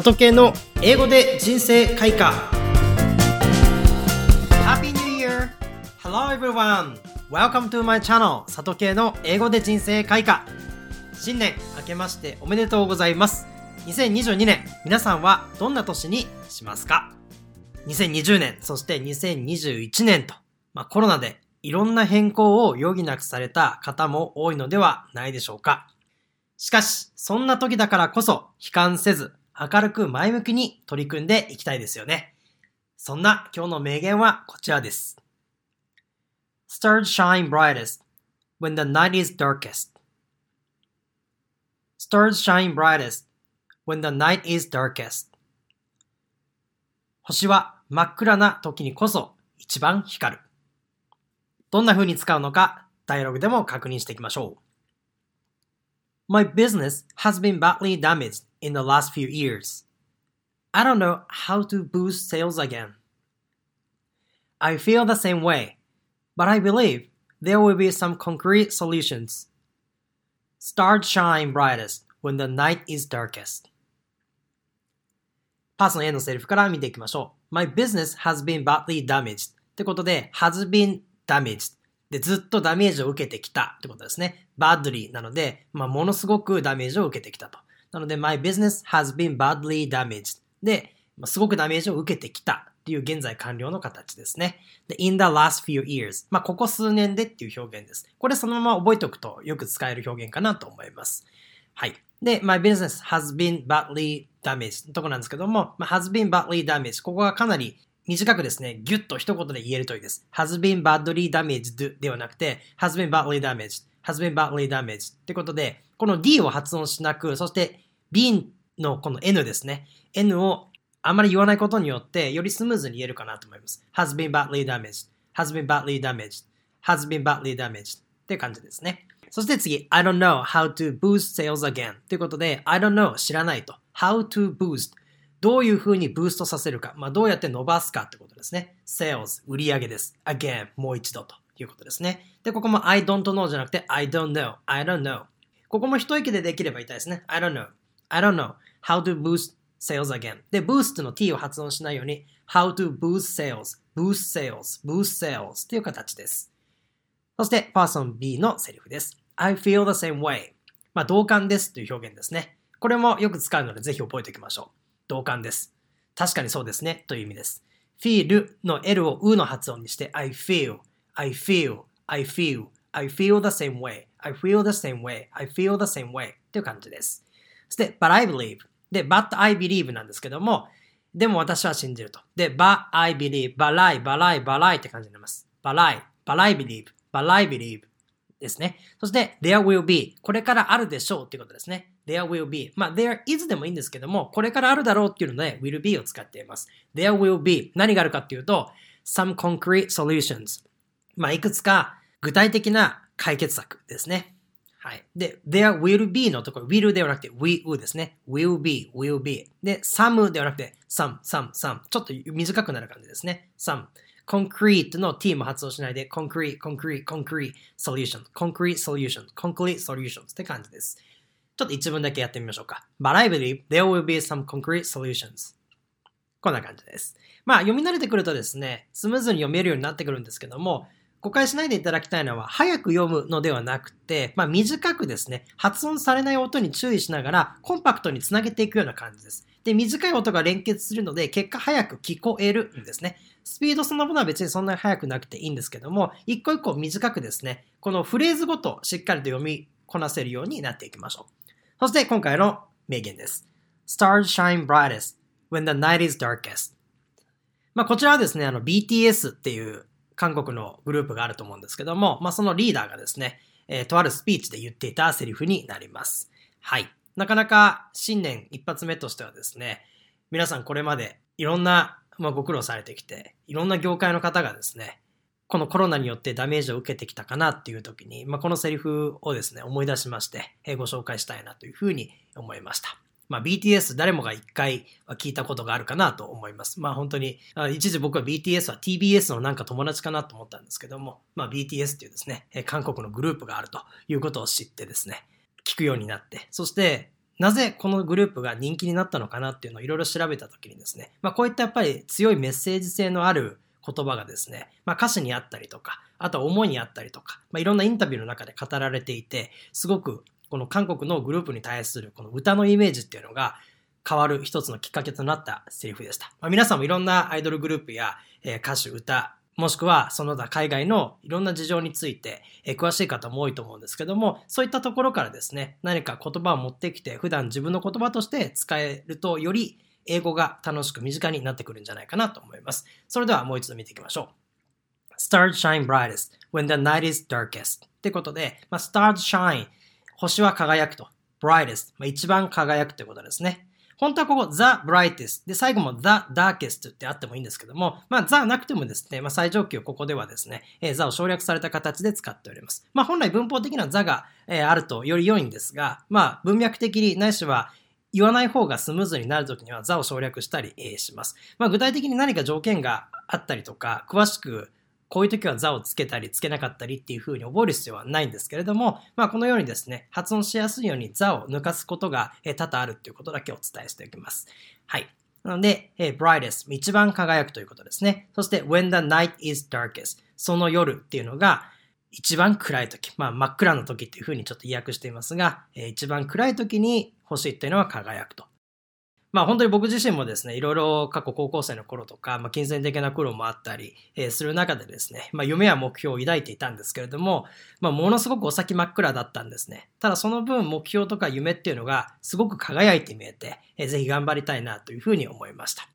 里系の英語で人生開花。Happy New Year! Hello everyone! Welcome to my channel 里系の英語で人生開花。新年明けましておめでとうございます。2022年皆さんはどんな年にしますか？2020年そして2021年と、まあ、コロナでいろんな変更を余儀なくされた方も多いのではないでしょうか。しかし、そんな時だからこそ悲観せず明るく前向きに取り組んでいきたいですよね。そんな今日の名言はこちらです。Stars shine brightest when the night is darkest. Stars shine brightest when the night is darkest. 星は真っ暗な時にこそ一番光る。どんな風に使うのか、ダイアログでも確認していきましょう。My business has been badly damaged in the last few years. I don't know how to boost sales again. I feel the same way, but I believe there will be some concrete solutions. Stars shine brightest when the night is darkest. パーソン A のセリフから見ていきましょう。My business has been badly damaged ってことで has been damaged で、ずっとダメージを受けてきたってことですね。badly なので、まあ、ものすごくダメージを受けてきたと。なので、my business has been badly damaged で、まあ、すごくダメージを受けてきたっていう現在完了の形ですね。で、in the last few years まあ、ここ数年でっていう表現です。これそのまま覚えておくとよく使える表現かなと思います。はい。で、my business has been badly damaged のとこなんですけども、まあ、has been badly damaged ここがかなり短くですね、ぎゅっと一言で言えるといいです。has been badly damaged ではなくて、has been badly damaged, has been badly damaged ってことで、この d を発音しなく、そして b のこの n ですね。n をあまり言わないことによって、よりスムーズに言えるかなと思います。has been badly damaged, has been badly damaged, has been badly damaged って感じですね。そして次、I don't know how to boost sales again ということで、I don't know 知らないと。how to boost どういうふうにブーストさせるか、まあ、どうやって伸ばすかってことですね。sales、売上です。again、もう一度ということですね。で、ここも I don't know じゃなくて I don't know, I don't know。ここも一息でできればいいですね。I don't know, I don't know how to boost sales again. で、boost の t を発音しないように how to boost sales, boost sales, boost sales という形です。そして、パーソン B のセリフです。I feel the same way. まあ、同感ですという表現ですね。これもよく使うのでぜひ覚えておきましょう。同感です。確かにそうですね。という意味です。feel の L をうの発音にして I feel, I feel, I feel, I feel the same way, I feel the same way, I feel the same way という感じです。そして、but I believe で、but I believe なんですけども、でも私は信じると。で、but I believe, but I, but I, but I って感じになります。but I, but I believe, but I believe ですね。そして、there will be これからあるでしょうっていうことですね。There will be まあ、there is でもいいんですけども、これからあるだろうっていうので will be を使っています。there will be 何があるかっていうと、some concrete solutions まあ、いくつか具体的な解決策ですね。はい。で、there will be のところ、will ではなくて will ですね。will be, will be。で、some ではなくて some, some, some。ちょっと短くなる感じですね。some。concrete の t も発音しないで concrete, concrete, concrete solution, concrete solution, concrete solutions って感じです。ちょっと一文だけやってみましょうか。But I believe there will be some concrete solutions. こんな感じです。まあ読み慣れてくるとですね、スムーズに読めるようになってくるんですけども、誤解しないでいただきたいのは、早く読むのではなくて、まあ短くですね、発音されない音に注意しながら、コンパクトにつなげていくような感じです。で、短い音が連結するので、結果早く聞こえるんですね。スピードそのものは別にそんなに速くなくていいんですけども、一個一個短くですね、このフレーズごとしっかりと読みこなせるようになっていきましょう。そして今回の名言です。Stars shine brightest when the night is darkest. まあこちらはですね、あの BTS っていう韓国のグループがあると思うんですけども、まあそのリーダーがですね、えー、とあるスピーチで言っていたセリフになります。はい。なかなか新年一発目としてはですね、皆さんこれまでいろんなまあ、ご苦労されてきて、いろんな業界の方がですね、このコロナによってダメージを受けてきたかなっていう時に、まあ、このセリフをですね、思い出しまして、えご紹介したいなというふうに思いました。まあ、BTS 誰もが一回は聞いたことがあるかなと思います。まあ本当に、一時僕は BTS は TBS のなんか友達かなと思ったんですけども、まあ BTS っていうですね、韓国のグループがあるということを知ってですね、聞くようになって、そしてなぜこのグループが人気になったのかなっていうのをいろいろ調べたときにですね、まあこういったやっぱり強いメッセージ性のある言葉がですね、まあ歌詞にあったりとか、あとは思いにあったりとか、まあいろんなインタビューの中で語られていて、すごくこの韓国のグループに対するこの歌のイメージっていうのが変わる一つのきっかけとなったセリフでした。まあ、皆さんもいろんなアイドルグループや、え、歌手、歌、もしくはその他海外のいろんな事情について、え、詳しい方も多いと思うんですけども、そういったところからですね、何か言葉を持ってきて普段自分の言葉として使えるとより英語が楽しく身近になってくるんじゃないかなと思います。それではもう一度見ていきましょう。Start shine brightest when the night is darkest ってことで、まあ、start shine 星は輝くと brightest、まあ、一番輝くということですね。本当はここ the brightest で最後も the darkest ってあってもいいんですけども、まあ the なくてもですね、まあ最上級ここではですね、えー、the を省略された形で使っております。まあ本来文法的な the が、えー、あるとより良いんですが、まあ文脈的にないしは言わない方がスムーズになるときには the を省略したり、します。まあ具体的に何か条件があったりとか、詳しくこういう時は座をつけたりつけなかったりっていう風に覚える必要はないんですけれども、まあこのようにですね、発音しやすいように座を抜かすことが多々あるっていうことだけお伝えしておきます。はい。なので、え brightest、一番輝くということですね。そして、when the night is darkest、その夜っていうのが、一番暗い時、まあ真っ暗な時っていう風にちょっと意訳していますが、え一番暗い時に星っていうのは輝くと。まあ本当に僕自身もですね、いろいろ過去高校生の頃とか、まあ金銭的な苦労もあったり、え、する中でですね、まあ夢や目標を抱いていたんですけれども、まあものすごくお先真っ暗だったんですね。ただその分目標とか夢っていうのがすごく輝いて見えて、えー、ぜひ頑張りたいなというふうに思いました。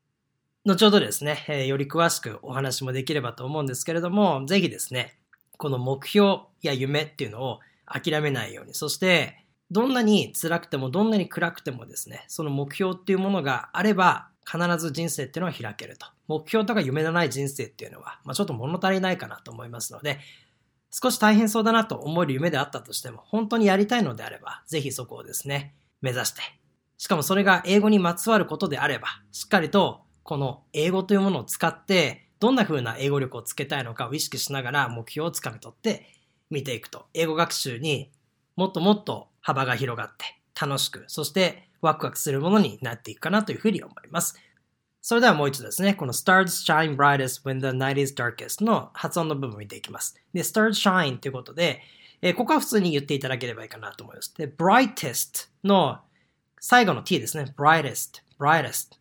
後ほどですね、え、より詳しくお話もできればと思うんですけれども、ぜひですね、この目標や夢っていうのを諦めないように、そしてどんなに辛くてもどんなに暗くてもですね、その目標っていうものがあれば必ず人生っていうのは開けると。目標とか夢のない人生っていうのは、まあ、ちょっと物足りないかなと思いますので、少し大変そうだなと思える夢であったとしても、本当にやりたいのであれば、ぜひそこをですね、目指して。しかもそれが英語にまつわることであれば、しっかりとこの英語というものを使って、どんな風な英語力をつけたいのかを意識しながら目標をつかみ取って見ていくと、英語学習にもっともっと幅が広がって楽しく、そしてワクワクするものになっていくかなというふうに思います。それではもう一度ですね、この stars shine brightest when the night is darkest の発音の部分を見ていきます。で、stars shine ということで、えー、ここは普通に言っていただければいいかなと思います。で、brightest の最後の t ですね。brightest, brightest。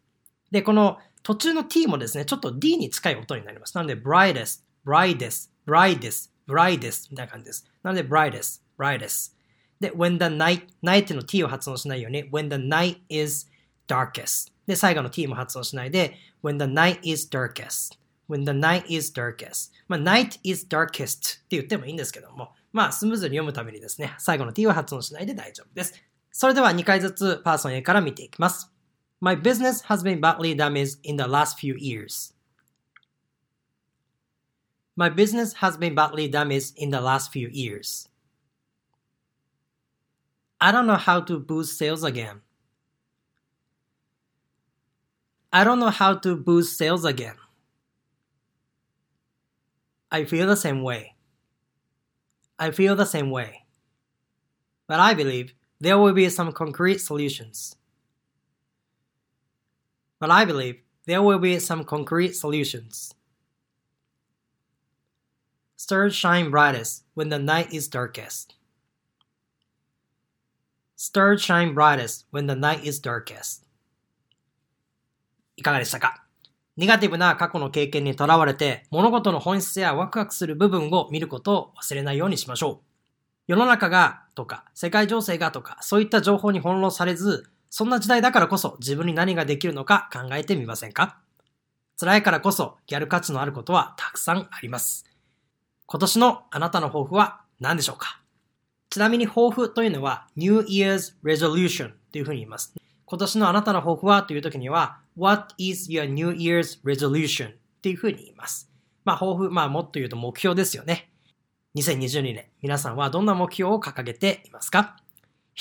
で、この途中の t もですね、ちょっと d に近い音になります。なので、brightest, brightest, brightest, brightest みたいな感じです。なので、brightest, brightest。で、when the night, night の t を発音しないように、when the night is darkest。で、最後の t も発音しないで、when the night is darkest。when the night is darkest。まあ、night is darkest って言ってもいいんですけども、まあ、スムーズに読むためにですね、最後の t を発音しないで大丈夫です。それでは2回ずつパーソン A から見ていきます。My business has been badly damaged in the last few years. My business has been badly damaged in the last few years. I don't know how to boost sales again. I don't know how to boost sales again. I feel the same way. I feel the same way. But I believe there will be some concrete solutions. But I believe there will be some concrete solutions. Stars shine brightest when the night is darkest. Stars shine brightest when the night is darkest. いかがでしたか？ネガティブな過去の経験にとらわれて物事の本質やワクワクする部分を見ることを忘れないようにしましょう。世の中がとか世界情勢がとかそういった情報に翻弄されずそんな時代だからこそ自分に何ができるのか考えてみませんか？辛いからこそやる価値のあることはたくさんあります。今年のあなたの抱負は何でしょうか？ちなみに抱負というのは New Year's Resolution というふうに言います。今年のあなたの抱負はという時には What is your New Year's Resolution っていうふうに言います。まあ抱負、まあもっと言うと目標ですよね。2022年、皆さんはどんな目標を掲げていますか？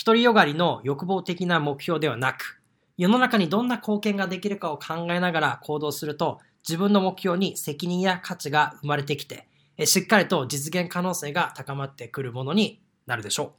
独りよがりの欲望的な目標ではなく、世の中にどんな貢献ができるかを考えながら行動すると、自分の目標に責任や価値が生まれてきて、しっかりと実現可能性が高まってくるものになるでしょう。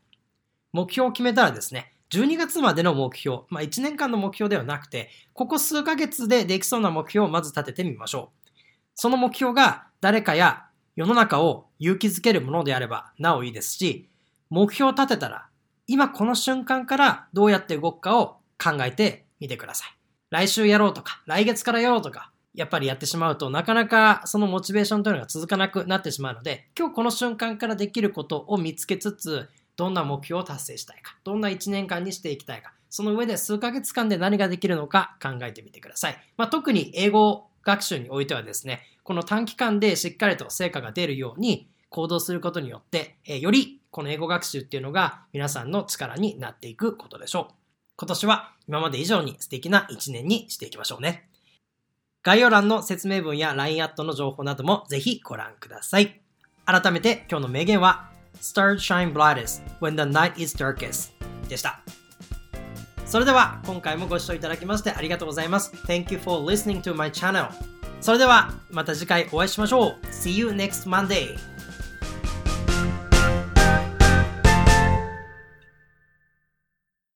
目標を決めたらですね、12月までの目標、まあ1年間の目標ではなくて、ここ数ヶ月でできそうな目標をまず立ててみましょう。その目標が誰かや世の中を勇気づけるものであればなおいいですし、目標を立てたら今この瞬間からどうやって動くかを考えてみてください。来週やろうとか、来月からやろうとか、やっぱりやってしまうとなかなかそのモチベーションというのが続かなくなってしまうので、今日この瞬間からできることを見つけつつ、どんな目標を達成したいか、どんな1年間にしていきたいか、その上で数ヶ月間で何ができるのか考えてみてください。まあ、特に英語学習においてはですね、この短期間でしっかりと成果が出るように行動することによって、えよりこの英語学習っていうのが皆さんの力になっていくことでしょう。今年は今まで以上に素敵な1年にしていきましょうね。概要欄の説明文や LINE アットの情報などもぜひご覧ください。改めて今日の名言は Stars shine brightest when the night is darkest でした。それでは今回もご視聴いただきましてありがとうございます。Thank you for listening to my channel. それではまた次回お会いしましょう。See you next Monday!